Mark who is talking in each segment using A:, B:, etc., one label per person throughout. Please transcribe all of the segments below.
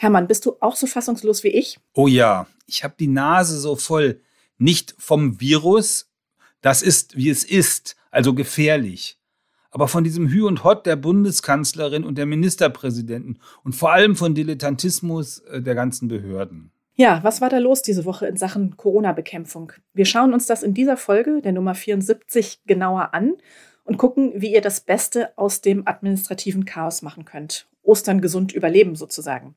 A: Hermann, bist du auch so fassungslos wie ich?
B: Oh ja, ich habe die Nase so voll. Nicht vom Virus, das ist, wie es ist, also gefährlich. Aber von diesem Hü und Hott der Bundeskanzlerin und der Ministerpräsidenten und vor allem von Dilettantismus äh, der ganzen Behörden.
A: Ja, was war da los diese Woche in Sachen Corona-Bekämpfung? Wir schauen uns das in dieser Folge, der Nummer 74, genauer an und gucken, wie ihr das Beste aus dem administrativen Chaos machen könnt. Ostern gesund überleben sozusagen.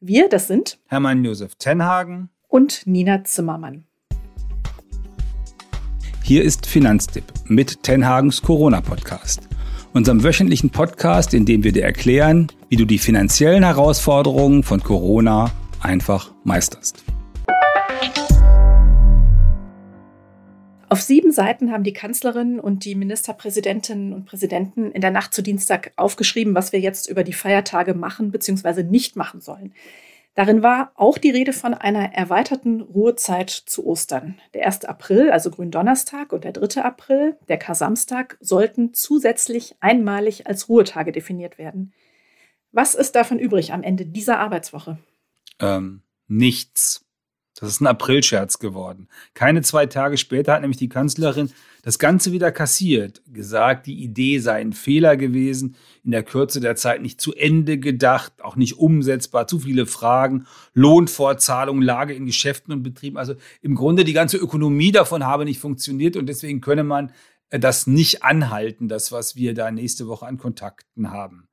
A: Wir, das sind
B: Hermann Josef Tenhagen
A: und Nina Zimmermann.
B: Hier ist Finanztipp mit Tenhagens Corona-Podcast, unserem wöchentlichen Podcast, in dem wir dir erklären, wie du die finanziellen Herausforderungen von Corona einfach meisterst.
A: Auf sieben Seiten haben die Kanzlerin und die Ministerpräsidentinnen und Präsidenten in der Nacht zu Dienstag aufgeschrieben, was wir jetzt über die Feiertage machen bzw. nicht machen sollen. Darin war auch die Rede von einer erweiterten Ruhezeit zu Ostern. Der 1. April, also Gründonnerstag, und der 3. April, der Kar-Samstag, sollten zusätzlich einmalig als Ruhetage definiert werden. Was ist davon übrig am Ende dieser Arbeitswoche?
B: Ähm, nichts. Das ist ein Aprilscherz geworden. Keine zwei Tage später hat nämlich die Kanzlerin das Ganze wieder kassiert, gesagt, die Idee sei ein Fehler gewesen, in der Kürze der Zeit nicht zu Ende gedacht, auch nicht umsetzbar, zu viele Fragen, Lohnfortzahlung, Lage in Geschäften und Betrieben. Also im Grunde die ganze Ökonomie davon habe nicht funktioniert und deswegen könne man äh, das nicht anhalten, das, was wir da nächste Woche an Kontakten haben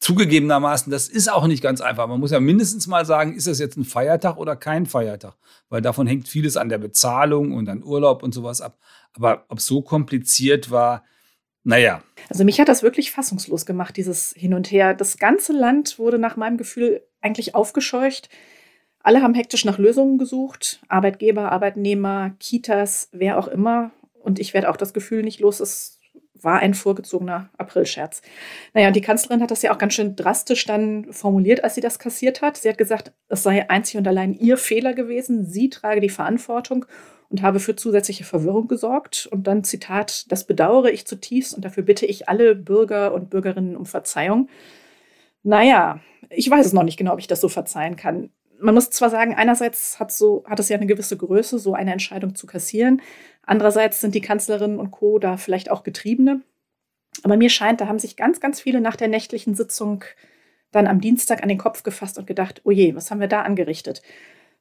B: zugegebenermaßen, das ist auch nicht ganz einfach. Man muss ja mindestens mal sagen, ist das jetzt ein Feiertag oder kein Feiertag? Weil davon hängt vieles an der Bezahlung und an Urlaub und sowas ab. Aber ob es so kompliziert war, naja.
A: Also mich hat das wirklich fassungslos gemacht, dieses Hin und Her. Das ganze Land wurde nach meinem Gefühl eigentlich aufgescheucht. Alle haben hektisch nach Lösungen gesucht. Arbeitgeber, Arbeitnehmer, Kitas, wer auch immer. Und ich werde auch das Gefühl nicht los, es war ein vorgezogener Aprilscherz. Naja, und die Kanzlerin hat das ja auch ganz schön drastisch dann formuliert, als sie das kassiert hat. Sie hat gesagt, es sei einzig und allein ihr Fehler gewesen. Sie trage die Verantwortung und habe für zusätzliche Verwirrung gesorgt. Und dann Zitat, das bedauere ich zutiefst und dafür bitte ich alle Bürger und Bürgerinnen um Verzeihung. Naja, ich weiß es noch nicht genau, ob ich das so verzeihen kann man muss zwar sagen, einerseits hat, so, hat es ja eine gewisse Größe, so eine Entscheidung zu kassieren. Andererseits sind die Kanzlerin und Co. da vielleicht auch Getriebene. Aber mir scheint, da haben sich ganz, ganz viele nach der nächtlichen Sitzung dann am Dienstag an den Kopf gefasst und gedacht, oh je, was haben wir da angerichtet?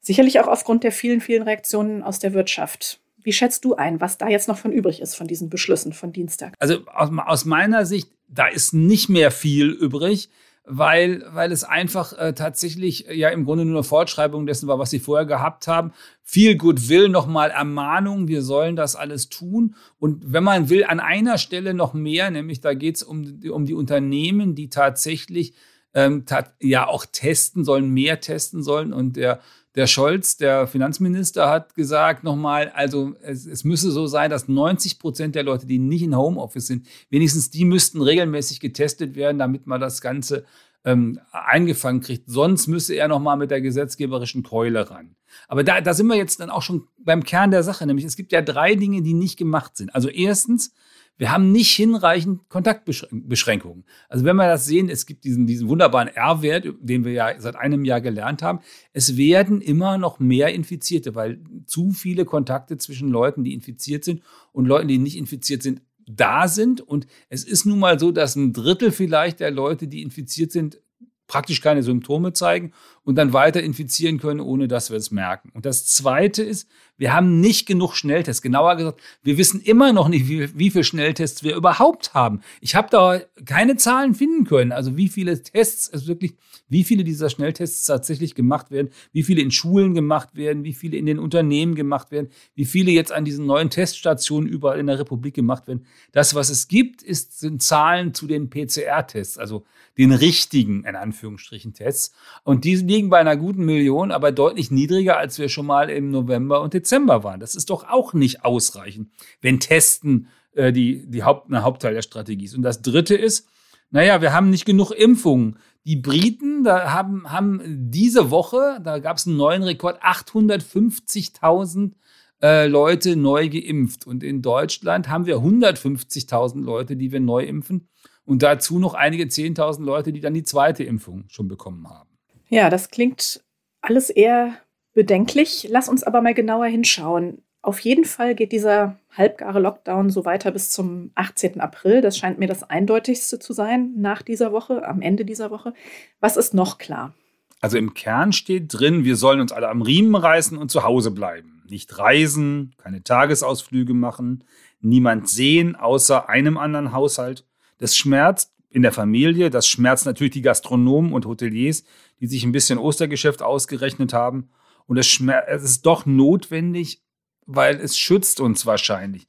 A: Sicherlich auch aufgrund der vielen, vielen Reaktionen aus der Wirtschaft. Wie schätzt du ein, was da jetzt noch von übrig ist von diesen Beschlüssen von Dienstag?
B: Also aus, aus meiner Sicht, da ist nicht mehr viel übrig weil, weil es einfach äh, tatsächlich äh, ja im Grunde nur eine Fortschreibung dessen war, was sie vorher gehabt haben. Viel Goodwill, nochmal Ermahnung, wir sollen das alles tun. Und wenn man will, an einer Stelle noch mehr, nämlich da geht es um, um die Unternehmen, die tatsächlich ähm, tat, ja auch testen sollen, mehr testen sollen. Und der der Scholz, der Finanzminister, hat gesagt nochmal, also es, es müsse so sein, dass 90 Prozent der Leute, die nicht in Homeoffice sind, wenigstens die müssten regelmäßig getestet werden, damit man das Ganze ähm, eingefangen kriegt. Sonst müsse er nochmal mit der gesetzgeberischen Keule ran. Aber da, da sind wir jetzt dann auch schon beim Kern der Sache, nämlich es gibt ja drei Dinge, die nicht gemacht sind. Also erstens, wir haben nicht hinreichend Kontaktbeschränkungen. Also wenn wir das sehen, es gibt diesen, diesen wunderbaren R-Wert, den wir ja seit einem Jahr gelernt haben. Es werden immer noch mehr Infizierte, weil zu viele Kontakte zwischen Leuten, die infiziert sind und Leuten, die nicht infiziert sind, da sind. Und es ist nun mal so, dass ein Drittel vielleicht der Leute, die infiziert sind, praktisch keine Symptome zeigen und dann weiter infizieren können, ohne dass wir es merken. Und das Zweite ist, wir haben nicht genug Schnelltests. Genauer gesagt, wir wissen immer noch nicht, wie, wie viele Schnelltests wir überhaupt haben. Ich habe da keine Zahlen finden können. Also wie viele Tests es wirklich, wie viele dieser Schnelltests tatsächlich gemacht werden, wie viele in Schulen gemacht werden, wie viele in den Unternehmen gemacht werden, wie viele jetzt an diesen neuen Teststationen überall in der Republik gemacht werden. Das, was es gibt, ist, sind Zahlen zu den PCR-Tests, also den richtigen, in Anführungsstrichen, Tests. Und die liegen bei einer guten Million, aber deutlich niedriger, als wir schon mal im November und Dezember Dezember waren. Das ist doch auch nicht ausreichend, wenn Testen äh, die, die Haupt, ein Hauptteil der Strategie ist. Und das Dritte ist, naja, wir haben nicht genug Impfungen. Die Briten, da haben, haben diese Woche, da gab es einen neuen Rekord, 850.000 äh, Leute neu geimpft. Und in Deutschland haben wir 150.000 Leute, die wir neu impfen. Und dazu noch einige 10.000 Leute, die dann die zweite Impfung schon bekommen haben.
A: Ja, das klingt alles eher bedenklich. Lass uns aber mal genauer hinschauen. Auf jeden Fall geht dieser halbgare Lockdown so weiter bis zum 18. April. Das scheint mir das eindeutigste zu sein nach dieser Woche, am Ende dieser Woche. Was ist noch klar?
B: Also im Kern steht drin, wir sollen uns alle am Riemen reißen und zu Hause bleiben. Nicht reisen, keine Tagesausflüge machen, niemand sehen außer einem anderen Haushalt. Das schmerzt in der Familie, das schmerzt natürlich die Gastronomen und Hoteliers, die sich ein bisschen Ostergeschäft ausgerechnet haben. Und es, es ist doch notwendig, weil es schützt uns wahrscheinlich.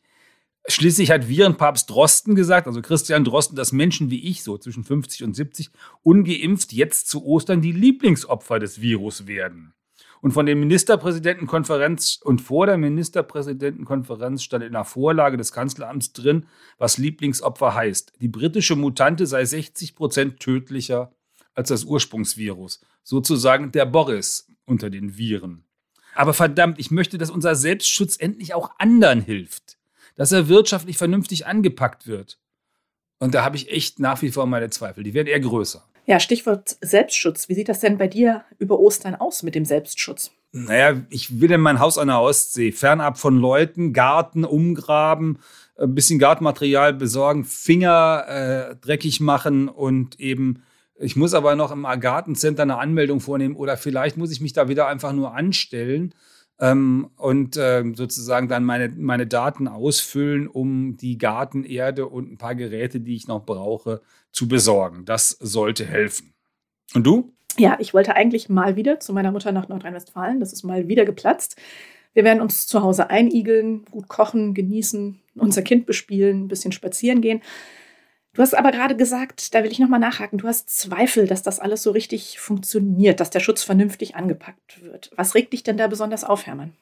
B: Schließlich hat Virenpapst Drosten gesagt, also Christian Drosten, dass Menschen wie ich, so zwischen 50 und 70, ungeimpft jetzt zu Ostern die Lieblingsopfer des Virus werden. Und von der Ministerpräsidentenkonferenz und vor der Ministerpräsidentenkonferenz stand in der Vorlage des Kanzleramts drin, was Lieblingsopfer heißt. Die britische Mutante sei 60 Prozent tödlicher als das Ursprungsvirus. Sozusagen der Boris unter den Viren. Aber verdammt, ich möchte, dass unser Selbstschutz endlich auch anderen hilft. Dass er wirtschaftlich vernünftig angepackt wird. Und da habe ich echt nach wie vor meine Zweifel. Die werden eher größer.
A: Ja, Stichwort Selbstschutz. Wie sieht das denn bei dir über Ostern aus mit dem Selbstschutz?
B: Naja, ich will in mein Haus an der Ostsee, fernab von Leuten, Garten umgraben, ein bisschen Gartenmaterial besorgen, Finger äh, dreckig machen und eben ich muss aber noch im Gartencenter eine Anmeldung vornehmen oder vielleicht muss ich mich da wieder einfach nur anstellen ähm, und äh, sozusagen dann meine, meine Daten ausfüllen, um die Gartenerde und ein paar Geräte, die ich noch brauche, zu besorgen. Das sollte helfen. Und du?
A: Ja, ich wollte eigentlich mal wieder zu meiner Mutter nach Nordrhein-Westfalen. Das ist mal wieder geplatzt. Wir werden uns zu Hause einigeln, gut kochen, genießen, unser Kind bespielen, ein bisschen spazieren gehen. Du hast aber gerade gesagt, da will ich nochmal nachhaken, du hast Zweifel, dass das alles so richtig funktioniert, dass der Schutz vernünftig angepackt wird. Was regt dich denn da besonders auf, Hermann?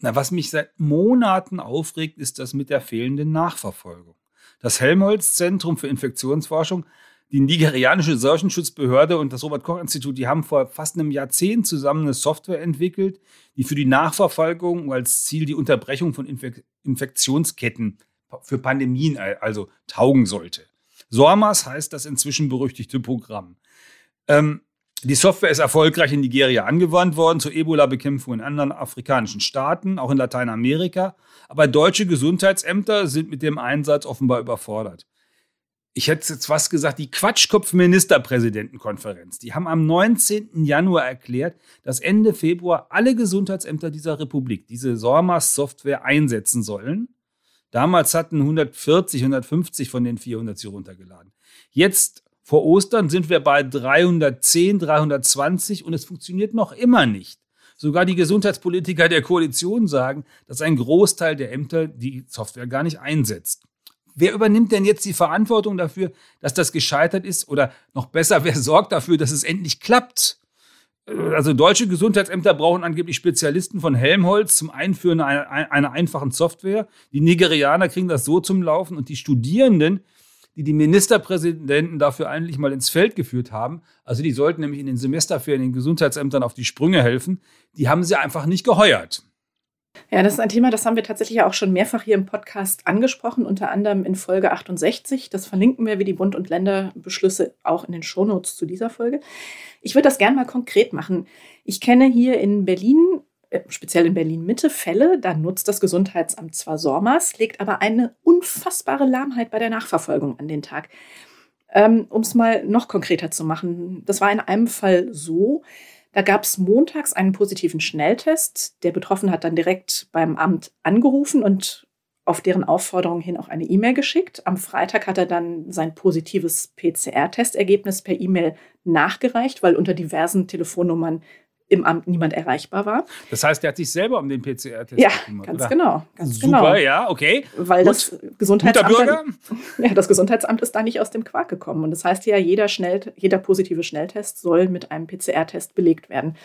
B: Na, was mich seit Monaten aufregt, ist das mit der fehlenden Nachverfolgung. Das Helmholtz-Zentrum für Infektionsforschung, die nigerianische Seuchenschutzbehörde und das Robert-Koch-Institut, die haben vor fast einem Jahrzehnt zusammen eine Software entwickelt, die für die Nachverfolgung als Ziel die Unterbrechung von Infek Infektionsketten für Pandemien also taugen sollte. SORMAS heißt das inzwischen berüchtigte Programm. Ähm, die Software ist erfolgreich in Nigeria angewandt worden zur Ebola-Bekämpfung in anderen afrikanischen Staaten, auch in Lateinamerika. Aber deutsche Gesundheitsämter sind mit dem Einsatz offenbar überfordert. Ich hätte jetzt was gesagt, die Quatschkopf-Ministerpräsidentenkonferenz. Die haben am 19. Januar erklärt, dass Ende Februar alle Gesundheitsämter dieser Republik diese SORMAS-Software einsetzen sollen. Damals hatten 140, 150 von den 400 sie runtergeladen. Jetzt vor Ostern sind wir bei 310, 320 und es funktioniert noch immer nicht. Sogar die Gesundheitspolitiker der Koalition sagen, dass ein Großteil der Ämter die Software gar nicht einsetzt. Wer übernimmt denn jetzt die Verantwortung dafür, dass das gescheitert ist? Oder noch besser, wer sorgt dafür, dass es endlich klappt? Also deutsche Gesundheitsämter brauchen angeblich Spezialisten von Helmholtz zum Einführen einer, einer, einfachen Software. Die Nigerianer kriegen das so zum Laufen und die Studierenden, die die Ministerpräsidenten dafür eigentlich mal ins Feld geführt haben, also die sollten nämlich in den Semesterferien den Gesundheitsämtern auf die Sprünge helfen, die haben sie einfach nicht geheuert.
A: Ja, das ist ein Thema, das haben wir tatsächlich auch schon mehrfach hier im Podcast angesprochen, unter anderem in Folge 68. Das verlinken wir wie die Bund- und Länderbeschlüsse auch in den Shownotes zu dieser Folge. Ich würde das gerne mal konkret machen. Ich kenne hier in Berlin, äh, speziell in Berlin-Mitte, Fälle, da nutzt das Gesundheitsamt zwar SORMAS, legt aber eine unfassbare Lahmheit bei der Nachverfolgung an den Tag. Ähm, um es mal noch konkreter zu machen, das war in einem Fall so, da gab es montags einen positiven Schnelltest. Der Betroffene hat dann direkt beim Amt angerufen und auf deren Aufforderung hin auch eine E-Mail geschickt. Am Freitag hat er dann sein positives PCR-Testergebnis per E-Mail nachgereicht, weil unter diversen Telefonnummern im Amt niemand erreichbar war.
B: Das heißt, er hat sich selber um den PCR-Test
A: ja, gekümmert. Ganz oder? genau. Ganz
B: Super,
A: genau.
B: ja, okay.
A: Weil Gut. das Gesundheitsamt. Dann, ja, das Gesundheitsamt ist da nicht aus dem Quark gekommen. Und das heißt ja, jeder, Schnell, jeder positive Schnelltest soll mit einem PCR-Test belegt werden.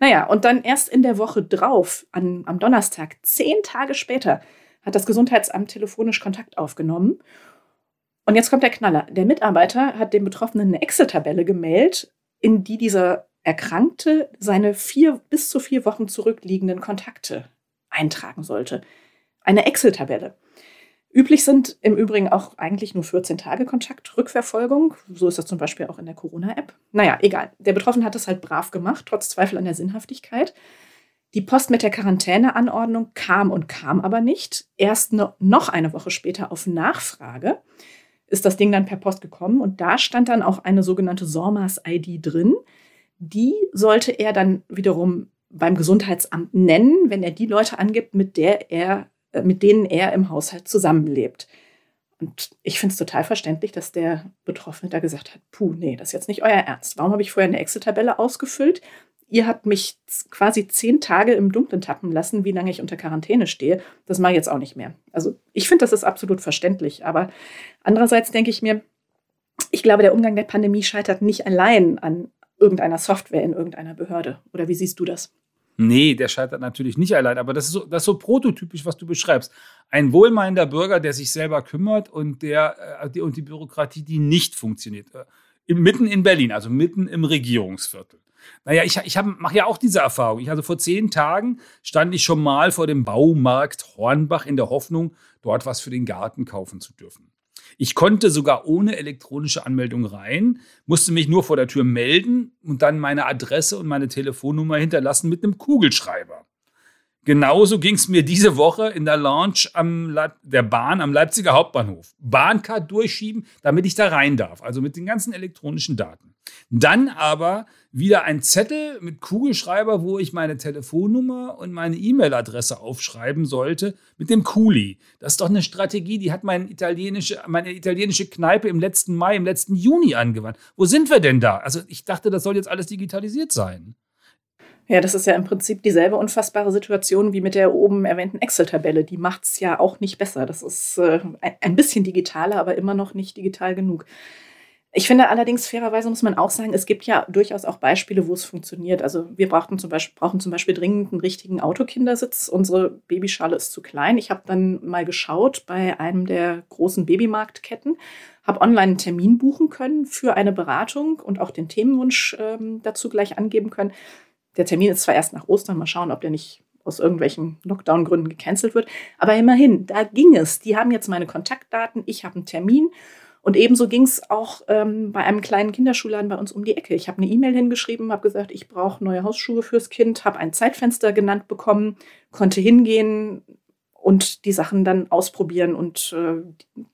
A: Naja, und dann erst in der Woche drauf, an, am Donnerstag, zehn Tage später, hat das Gesundheitsamt telefonisch Kontakt aufgenommen. Und jetzt kommt der Knaller. Der Mitarbeiter hat dem Betroffenen eine Excel-Tabelle gemeldet, in die dieser Erkrankte seine vier bis zu vier Wochen zurückliegenden Kontakte eintragen sollte. Eine Excel-Tabelle. Üblich sind im Übrigen auch eigentlich nur 14 Tage Kontaktrückverfolgung. So ist das zum Beispiel auch in der Corona-App. Naja, egal. Der Betroffene hat es halt brav gemacht, trotz Zweifel an der Sinnhaftigkeit. Die Post mit der Quarantäneanordnung kam und kam aber nicht. Erst noch eine Woche später auf Nachfrage ist das Ding dann per Post gekommen und da stand dann auch eine sogenannte SORMAS-ID drin. Die sollte er dann wiederum beim Gesundheitsamt nennen, wenn er die Leute angibt, mit der er äh, mit denen er im Haushalt zusammenlebt. Und ich finde es total verständlich, dass der Betroffene da gesagt hat, puh, nee, das ist jetzt nicht euer Ernst. Warum habe ich vorher eine Excel-Tabelle ausgefüllt? Ihr habt mich quasi zehn Tage im Dunkeln tappen lassen, wie lange ich unter Quarantäne stehe. Das mache ich jetzt auch nicht mehr. Also ich finde, das ist absolut verständlich. Aber andererseits denke ich mir, ich glaube, der Umgang der Pandemie scheitert nicht allein an irgendeiner Software in irgendeiner Behörde. Oder wie siehst du das?
B: Nee, der scheitert natürlich nicht allein, aber das ist, so, das ist so prototypisch, was du beschreibst. Ein wohlmeinender Bürger, der sich selber kümmert und, der, äh, die, und die Bürokratie, die nicht funktioniert. Äh, mitten in Berlin, also mitten im Regierungsviertel. Naja, ich, ich mache ja auch diese Erfahrung. Ich, also vor zehn Tagen stand ich schon mal vor dem Baumarkt Hornbach in der Hoffnung, dort was für den Garten kaufen zu dürfen. Ich konnte sogar ohne elektronische Anmeldung rein, musste mich nur vor der Tür melden und dann meine Adresse und meine Telefonnummer hinterlassen mit einem Kugelschreiber. Genauso ging es mir diese Woche in der Launch am der Bahn am Leipziger Hauptbahnhof. Bahncard durchschieben, damit ich da rein darf, also mit den ganzen elektronischen Daten. Dann aber wieder ein Zettel mit Kugelschreiber, wo ich meine Telefonnummer und meine E-Mail-Adresse aufschreiben sollte mit dem Kuli. Das ist doch eine Strategie, die hat meine italienische, meine italienische Kneipe im letzten Mai, im letzten Juni angewandt. Wo sind wir denn da? Also ich dachte, das soll jetzt alles digitalisiert sein.
A: Ja, das ist ja im Prinzip dieselbe unfassbare Situation wie mit der oben erwähnten Excel-Tabelle. Die macht es ja auch nicht besser. Das ist äh, ein bisschen digitaler, aber immer noch nicht digital genug. Ich finde allerdings, fairerweise muss man auch sagen, es gibt ja durchaus auch Beispiele, wo es funktioniert. Also wir brauchten zum Beispiel, brauchen zum Beispiel dringend einen richtigen Autokindersitz. Unsere Babyschale ist zu klein. Ich habe dann mal geschaut bei einem der großen Babymarktketten, habe online einen Termin buchen können für eine Beratung und auch den Themenwunsch ähm, dazu gleich angeben können. Der Termin ist zwar erst nach Ostern, mal schauen, ob der nicht aus irgendwelchen Lockdown-Gründen gecancelt wird. Aber immerhin, da ging es. Die haben jetzt meine Kontaktdaten, ich habe einen Termin und ebenso ging es auch ähm, bei einem kleinen Kinderschulladen bei uns um die Ecke. Ich habe eine E-Mail hingeschrieben, habe gesagt, ich brauche neue Hausschuhe fürs Kind, habe ein Zeitfenster genannt bekommen, konnte hingehen und die Sachen dann ausprobieren und äh,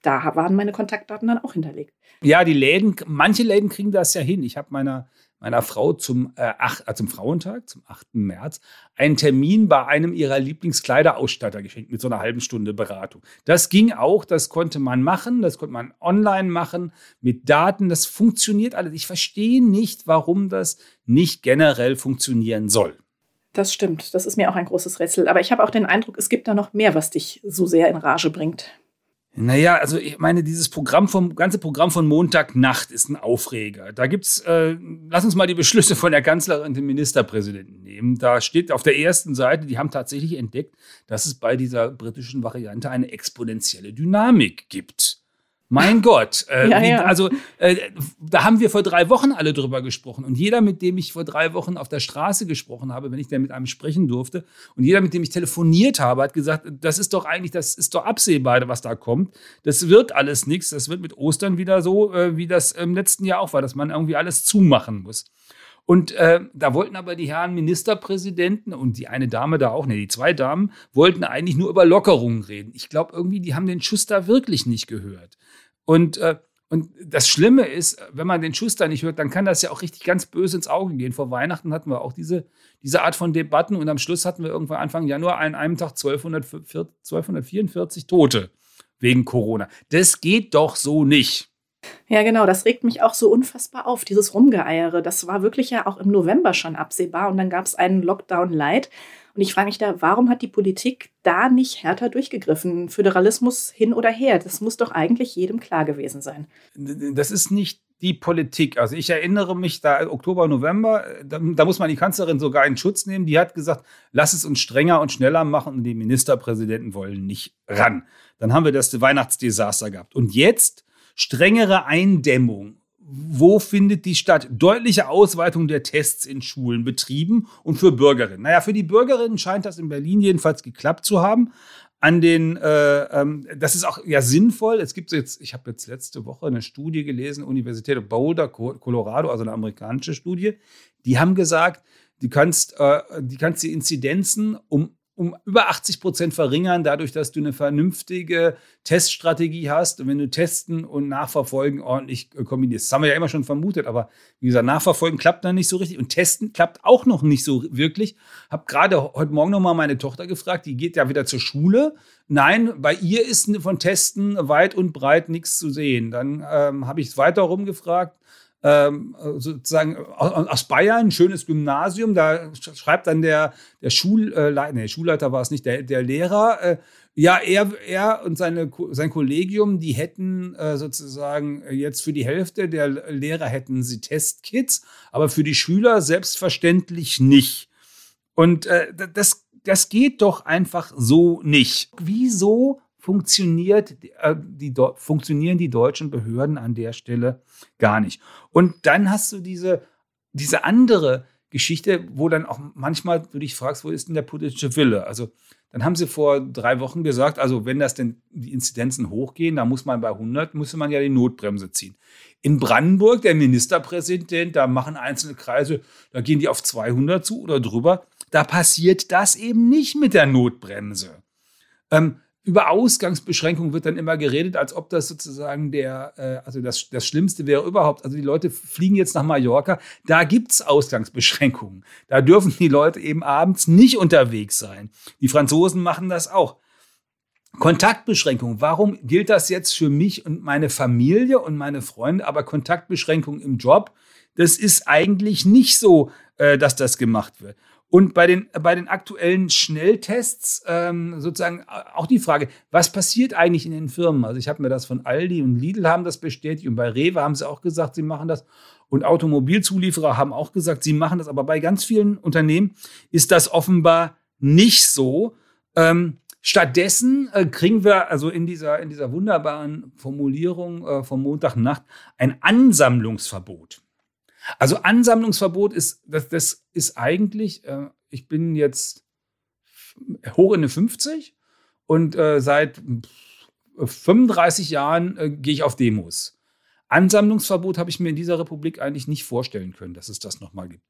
A: da waren meine Kontaktdaten dann auch hinterlegt.
B: Ja, die Läden, manche Läden kriegen das ja hin. Ich habe meiner meiner Frau zum, äh, ach, äh, zum Frauentag, zum 8. März, einen Termin bei einem ihrer Lieblingskleiderausstatter geschenkt mit so einer halben Stunde Beratung. Das ging auch, das konnte man machen, das konnte man online machen mit Daten, das funktioniert alles. Ich verstehe nicht, warum das nicht generell funktionieren soll.
A: Das stimmt, das ist mir auch ein großes Rätsel. Aber ich habe auch den Eindruck, es gibt da noch mehr, was dich so sehr in Rage bringt.
B: Naja, also ich meine, dieses Programm vom ganze Programm von Montagnacht ist ein Aufreger. Da gibt's, äh, lass uns mal die Beschlüsse von der Kanzlerin und dem Ministerpräsidenten nehmen. Da steht auf der ersten Seite, die haben tatsächlich entdeckt, dass es bei dieser britischen Variante eine exponentielle Dynamik gibt. Mein Gott. Äh, ja, wie, ja. Also, äh, da haben wir vor drei Wochen alle drüber gesprochen. Und jeder, mit dem ich vor drei Wochen auf der Straße gesprochen habe, wenn ich dann mit einem sprechen durfte, und jeder, mit dem ich telefoniert habe, hat gesagt, das ist doch eigentlich, das ist doch absehbar, was da kommt. Das wird alles nichts. Das wird mit Ostern wieder so, äh, wie das im letzten Jahr auch war, dass man irgendwie alles zumachen muss. Und äh, da wollten aber die Herren Ministerpräsidenten und die eine Dame da auch, ne, die zwei Damen, wollten eigentlich nur über Lockerungen reden. Ich glaube irgendwie, die haben den Schuss da wirklich nicht gehört. Und, äh, und das Schlimme ist, wenn man den Schuster nicht hört, dann kann das ja auch richtig ganz böse ins Auge gehen. Vor Weihnachten hatten wir auch diese, diese Art von Debatten und am Schluss hatten wir irgendwann Anfang Januar an einem Tag 1244 Tote wegen Corona. Das geht doch so nicht.
A: Ja, genau, das regt mich auch so unfassbar auf, dieses Rumgeeiere. Das war wirklich ja auch im November schon absehbar und dann gab es einen Lockdown Light. Und ich frage mich da, warum hat die Politik da nicht härter durchgegriffen? Föderalismus hin oder her, das muss doch eigentlich jedem klar gewesen sein.
B: Das ist nicht die Politik. Also ich erinnere mich da Oktober, November, da, da, muss man die Kanzlerin sogar in Schutz nehmen. Die hat gesagt, lass es uns strenger und schneller machen und die Ministerpräsidenten wollen nicht ran. Dann haben wir das Weihnachtsdesaster gehabt. Und jetzt strengere Eindämmung. Wo findet die statt? Deutliche Ausweitung der Tests in Schulen, Betrieben und für Bürgerinnen. Naja, für die Bürgerinnen scheint das in Berlin jedenfalls geklappt zu haben. an den, äh, ähm, das ist auch ja sinnvoll. Es gibt jetzt, ich habe jetzt letzte Woche eine Studie gelesen, Universität Boulder, Colorado, also eine amerikanische Studie. Die haben gesagt, du kannst, äh, die kannst die Inzidenzen um um über 80 Prozent verringern, dadurch, dass du eine vernünftige Teststrategie hast. Und wenn du Testen und Nachverfolgen ordentlich äh, kombinierst. Das haben wir ja immer schon vermutet, aber wie gesagt, Nachverfolgen klappt dann nicht so richtig und Testen klappt auch noch nicht so wirklich. Hab gerade heute Morgen nochmal meine Tochter gefragt, die geht ja wieder zur Schule. Nein, bei ihr ist von Testen weit und breit nichts zu sehen. Dann ähm, habe ich es weiter rumgefragt ähm, sozusagen aus Bayern, ein schönes Gymnasium. Da schreibt dann der, der Schulleiter, äh, nee, Schulleiter war es nicht, der, der Lehrer, äh, ja, er, er und seine, sein Kollegium, die hätten äh, sozusagen jetzt für die Hälfte der Lehrer hätten sie Testkits, aber für die Schüler selbstverständlich nicht. Und äh, das, das geht doch einfach so nicht. Wieso funktioniert, äh, die, funktionieren die deutschen Behörden an der Stelle gar nicht. Und dann hast du diese, diese andere Geschichte, wo dann auch manchmal du dich fragst, wo ist denn der politische Wille? Also dann haben sie vor drei Wochen gesagt, also wenn das denn die Inzidenzen hochgehen, dann muss man bei 100, müsste man ja die Notbremse ziehen. In Brandenburg, der Ministerpräsident, da machen einzelne Kreise, da gehen die auf 200 zu oder drüber. Da passiert das eben nicht mit der Notbremse. Ähm, über Ausgangsbeschränkungen wird dann immer geredet, als ob das sozusagen der, äh, also das, das Schlimmste wäre überhaupt. Also die Leute fliegen jetzt nach Mallorca, da gibt es Ausgangsbeschränkungen. Da dürfen die Leute eben abends nicht unterwegs sein. Die Franzosen machen das auch. Kontaktbeschränkungen. Warum gilt das jetzt für mich und meine Familie und meine Freunde, aber Kontaktbeschränkungen im Job? Das ist eigentlich nicht so, äh, dass das gemacht wird. Und bei den, bei den aktuellen Schnelltests ähm, sozusagen auch die Frage, was passiert eigentlich in den Firmen? Also ich habe mir das von Aldi und Lidl haben das bestätigt und bei Rewe haben sie auch gesagt, sie machen das. Und Automobilzulieferer haben auch gesagt, sie machen das. Aber bei ganz vielen Unternehmen ist das offenbar nicht so. Ähm, stattdessen äh, kriegen wir also in dieser, in dieser wunderbaren Formulierung äh, vom Montagnacht ein Ansammlungsverbot. Also Ansammlungsverbot ist, das, das ist eigentlich, äh, ich bin jetzt hoch in die 50 und äh, seit 35 Jahren äh, gehe ich auf Demos. Ansammlungsverbot habe ich mir in dieser Republik eigentlich nicht vorstellen können, dass es das nochmal gibt.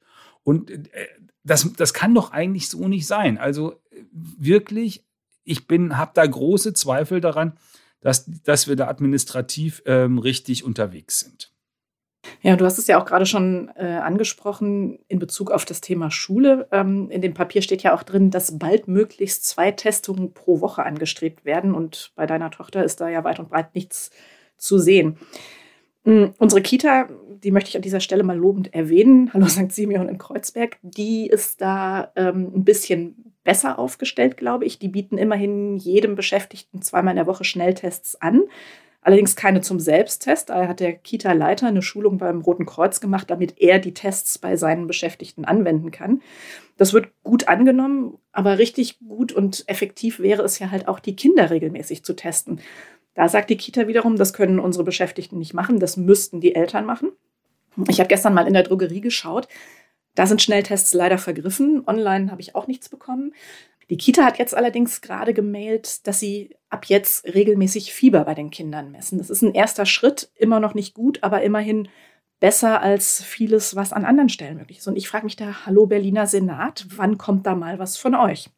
B: Und äh, das, das kann doch eigentlich so nicht sein. Also wirklich, ich bin, habe da große Zweifel daran, dass, dass wir da administrativ ähm, richtig unterwegs sind.
A: Ja, du hast es ja auch gerade schon äh, angesprochen in Bezug auf das Thema Schule. Ähm, in dem Papier steht ja auch drin, dass bald möglichst zwei Testungen pro Woche angestrebt werden. Und bei deiner Tochter ist da ja weit und breit nichts zu sehen. Ähm, unsere Kita, die möchte ich an dieser Stelle mal lobend erwähnen, Hallo St. Simeon in Kreuzberg, die ist da ähm, ein bisschen besser aufgestellt, glaube ich. Die bieten immerhin jedem Beschäftigten zweimal in der Woche Schnelltests an. Allerdings keine zum Selbsttest. Da hat der Kita-Leiter eine Schulung beim Roten Kreuz gemacht, damit er die Tests bei seinen Beschäftigten anwenden kann. Das wird gut angenommen, aber richtig gut und effektiv wäre es ja halt auch, die Kinder regelmäßig zu testen. Da sagt die Kita wiederum, das können unsere Beschäftigten nicht machen, das müssten die Eltern machen. Ich habe gestern mal in der Drogerie geschaut. Da sind Schnelltests leider vergriffen. Online habe ich auch nichts bekommen. Die Kita hat jetzt allerdings gerade gemailt, dass sie ab jetzt regelmäßig Fieber bei den Kindern messen. Das ist ein erster Schritt, immer noch nicht gut, aber immerhin besser als vieles, was an anderen Stellen möglich ist. Und ich frage mich da, hallo Berliner Senat, wann kommt da mal was von euch?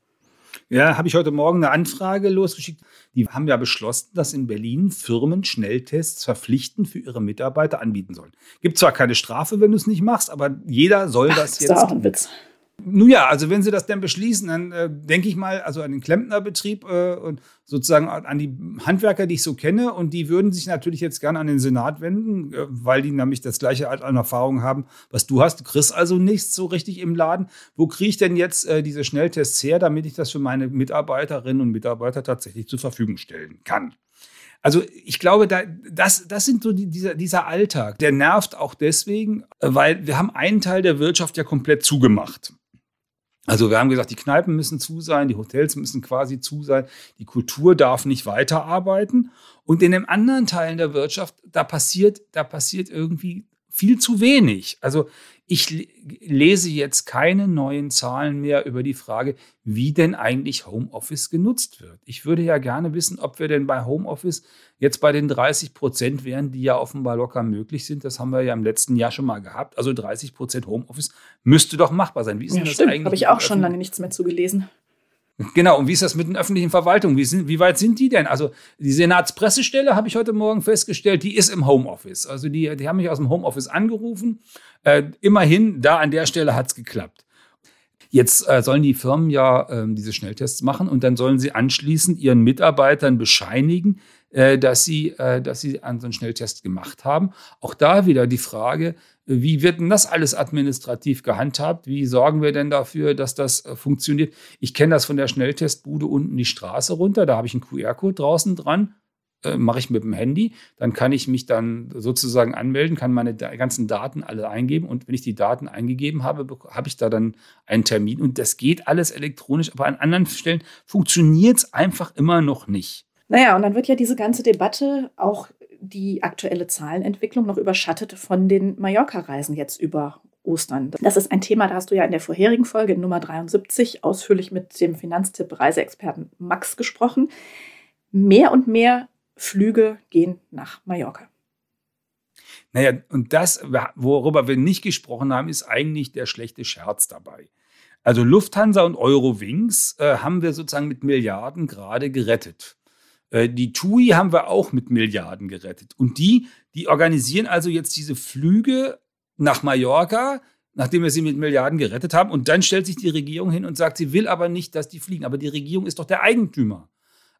B: Ja, habe ich heute Morgen eine Anfrage losgeschickt. Die haben ja beschlossen, dass in Berlin Firmen Schnelltests verpflichtend für ihre Mitarbeiter anbieten sollen. Gibt zwar keine Strafe, wenn du es nicht machst, aber jeder soll Ach, das jetzt. Ist auch ein Witz. Nun ja, also wenn Sie das denn beschließen, dann äh, denke ich mal also an den Klempnerbetrieb äh, und sozusagen an die Handwerker, die ich so kenne. Und die würden sich natürlich jetzt gerne an den Senat wenden, äh, weil die nämlich das gleiche an Erfahrung haben, was du hast. Du kriegst also nichts so richtig im Laden. Wo kriege ich denn jetzt äh, diese Schnelltests her, damit ich das für meine Mitarbeiterinnen und Mitarbeiter tatsächlich zur Verfügung stellen kann? Also ich glaube, da, das, das sind so die, dieser, dieser Alltag. Der nervt auch deswegen, äh, weil wir haben einen Teil der Wirtschaft ja komplett zugemacht. Also wir haben gesagt, die Kneipen müssen zu sein, die Hotels müssen quasi zu sein, die Kultur darf nicht weiterarbeiten. Und in den anderen Teilen der Wirtschaft, da passiert, da passiert irgendwie viel zu wenig. Also ich lese jetzt keine neuen Zahlen mehr über die Frage, wie denn eigentlich Homeoffice genutzt wird. Ich würde ja gerne wissen, ob wir denn bei Homeoffice jetzt bei den 30 Prozent wären, die ja offenbar locker möglich sind. Das haben wir ja im letzten Jahr schon mal gehabt. Also 30 Prozent Homeoffice müsste doch machbar sein.
A: Wie ist ja, das stimmt. eigentlich? Habe ich auch schon lange nichts mehr zugelesen.
B: Genau, und wie ist das mit den öffentlichen Verwaltungen? Wie, sind, wie weit sind die denn? Also die Senatspressestelle, habe ich heute Morgen festgestellt, die ist im Homeoffice. Also die, die haben mich aus dem Homeoffice angerufen. Äh, immerhin, da an der Stelle hat es geklappt. Jetzt äh, sollen die Firmen ja äh, diese Schnelltests machen und dann sollen sie anschließend ihren Mitarbeitern bescheinigen, äh, dass, sie, äh, dass sie einen so einen Schnelltest gemacht haben. Auch da wieder die Frage, wie wird denn das alles administrativ gehandhabt? Wie sorgen wir denn dafür, dass das äh, funktioniert? Ich kenne das von der Schnelltestbude unten die Straße runter. Da habe ich einen QR-Code draußen dran. Äh, Mache ich mit dem Handy. Dann kann ich mich dann sozusagen anmelden, kann meine ganzen Daten alle eingeben. Und wenn ich die Daten eingegeben habe, habe ich da dann einen Termin. Und das geht alles elektronisch. Aber an anderen Stellen funktioniert es einfach immer noch nicht.
A: Naja, und dann wird ja diese ganze Debatte auch die aktuelle Zahlenentwicklung noch überschattet von den Mallorca-Reisen jetzt über Ostern. Das ist ein Thema, da hast du ja in der vorherigen Folge in Nummer 73 ausführlich mit dem Finanztipp Reiseexperten Max gesprochen. Mehr und mehr Flüge gehen nach Mallorca.
B: Naja, und das, worüber wir nicht gesprochen haben, ist eigentlich der schlechte Scherz dabei. Also Lufthansa und Eurowings äh, haben wir sozusagen mit Milliarden gerade gerettet. Äh, die TUI haben wir auch mit Milliarden gerettet. Und die, die organisieren also jetzt diese Flüge nach Mallorca, nachdem wir sie mit Milliarden gerettet haben. Und dann stellt sich die Regierung hin und sagt, sie will aber nicht, dass die fliegen. Aber die Regierung ist doch der Eigentümer.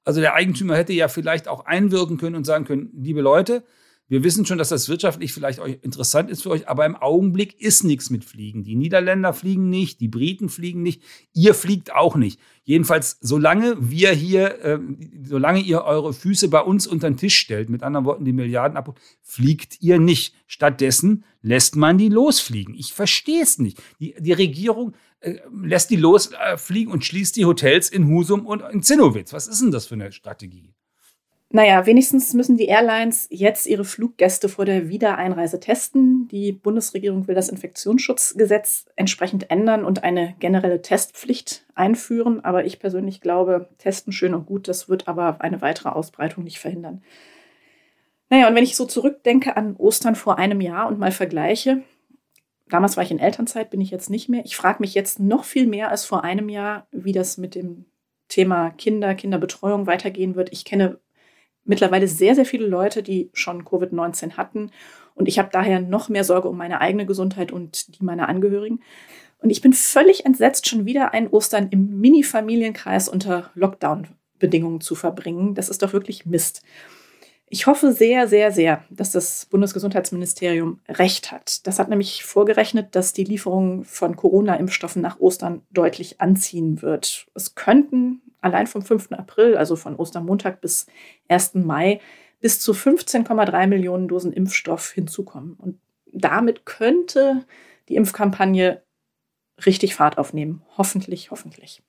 B: Also der Eigentümer hätte ja vielleicht auch einwirken können und sagen können, liebe Leute, wir wissen schon, dass das wirtschaftlich vielleicht interessant ist für euch, aber im Augenblick ist nichts mit Fliegen. Die Niederländer fliegen nicht, die Briten fliegen nicht, ihr fliegt auch nicht. Jedenfalls, solange wir hier, äh, solange ihr eure Füße bei uns unter den Tisch stellt, mit anderen Worten die Milliarden ab, fliegt ihr nicht. Stattdessen lässt man die losfliegen. Ich verstehe es nicht. Die, die Regierung äh, lässt die losfliegen und schließt die Hotels in Husum und in Zinnowitz. Was ist denn das für eine Strategie?
A: Naja, wenigstens müssen die Airlines jetzt ihre Fluggäste vor der Wiedereinreise testen. Die Bundesregierung will das Infektionsschutzgesetz entsprechend ändern und eine generelle Testpflicht einführen. Aber ich persönlich glaube, testen schön und gut, das wird aber eine weitere Ausbreitung nicht verhindern. Naja, und wenn ich so zurückdenke an Ostern vor einem Jahr und mal vergleiche, damals war ich in Elternzeit, bin ich jetzt nicht mehr. Ich frage mich jetzt noch viel mehr als vor einem Jahr, wie das mit dem Thema Kinder, Kinderbetreuung weitergehen wird. Ich kenne mittlerweile sehr, sehr viele Leute, die schon Covid-19 hatten. Und ich habe daher noch mehr Sorge um meine eigene Gesundheit und die meiner Angehörigen. Und ich bin völlig entsetzt, schon wieder ein Ostern im Mini-Familienkreis unter Lockdown-Bedingungen zu verbringen. Das ist doch wirklich Mist. Ich hoffe sehr, sehr, sehr, dass das Bundesgesundheitsministerium recht hat. Das hat nämlich vorgerechnet, dass die Lieferung von Corona-Impfstoffen nach Ostern deutlich anziehen wird. Es könnten allein vom 5. April, also von Ostermontag bis 1. Mai, bis zu 15,3 Millionen Dosen Impfstoff hinzukommen. Und damit könnte die Impfkampagne richtig Fahrt aufnehmen. Hoffentlich, hoffentlich.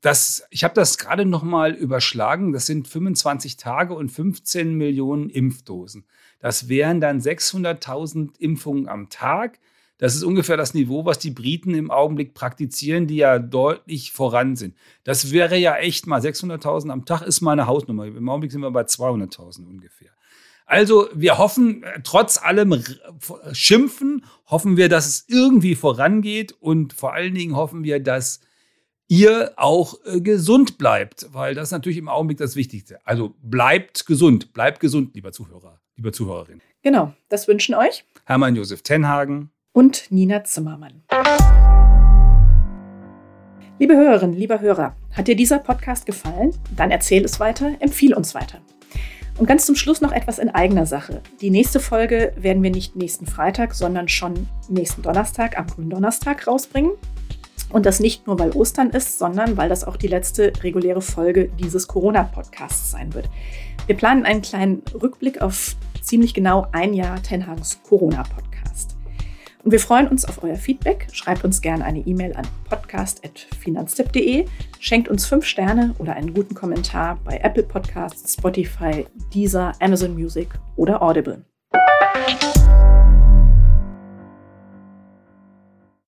B: Das, ich habe das gerade noch mal überschlagen. Das sind 25 Tage und 15 Millionen Impfdosen. Das wären dann 600.000 Impfungen am Tag. Das ist ungefähr das Niveau, was die Briten im Augenblick praktizieren, die ja deutlich voran sind. Das wäre ja echt mal 600.000 am Tag ist mal eine Hausnummer. Im Augenblick sind wir bei 200.000 ungefähr. Also wir hoffen, trotz allem Schimpfen, hoffen wir, dass es irgendwie vorangeht und vor allen Dingen hoffen wir, dass ihr auch äh, gesund bleibt, weil das ist natürlich im Augenblick das Wichtigste. Also bleibt gesund, bleibt gesund, lieber Zuhörer, lieber Zuhörerin.
A: Genau, das wünschen euch
B: Hermann Josef Tenhagen
A: und Nina Zimmermann. Liebe Hörerinnen, lieber Hörer, hat dir dieser Podcast gefallen? Dann erzähl es weiter, empfiehl uns weiter. Und ganz zum Schluss noch etwas in eigener Sache. Die nächste Folge werden wir nicht nächsten Freitag, sondern schon nächsten Donnerstag, am Gründonnerstag rausbringen. Und das nicht nur, weil Ostern ist, sondern weil das auch die letzte reguläre Folge dieses Corona-Podcasts sein wird. Wir planen einen kleinen Rückblick auf ziemlich genau ein Jahr Tenhagens Corona-Podcast. Und wir freuen uns auf euer Feedback. Schreibt uns gerne eine E-Mail an podcast.finanztipp.de, schenkt uns fünf Sterne oder einen guten Kommentar bei Apple Podcasts, Spotify, Deezer, Amazon Music oder Audible.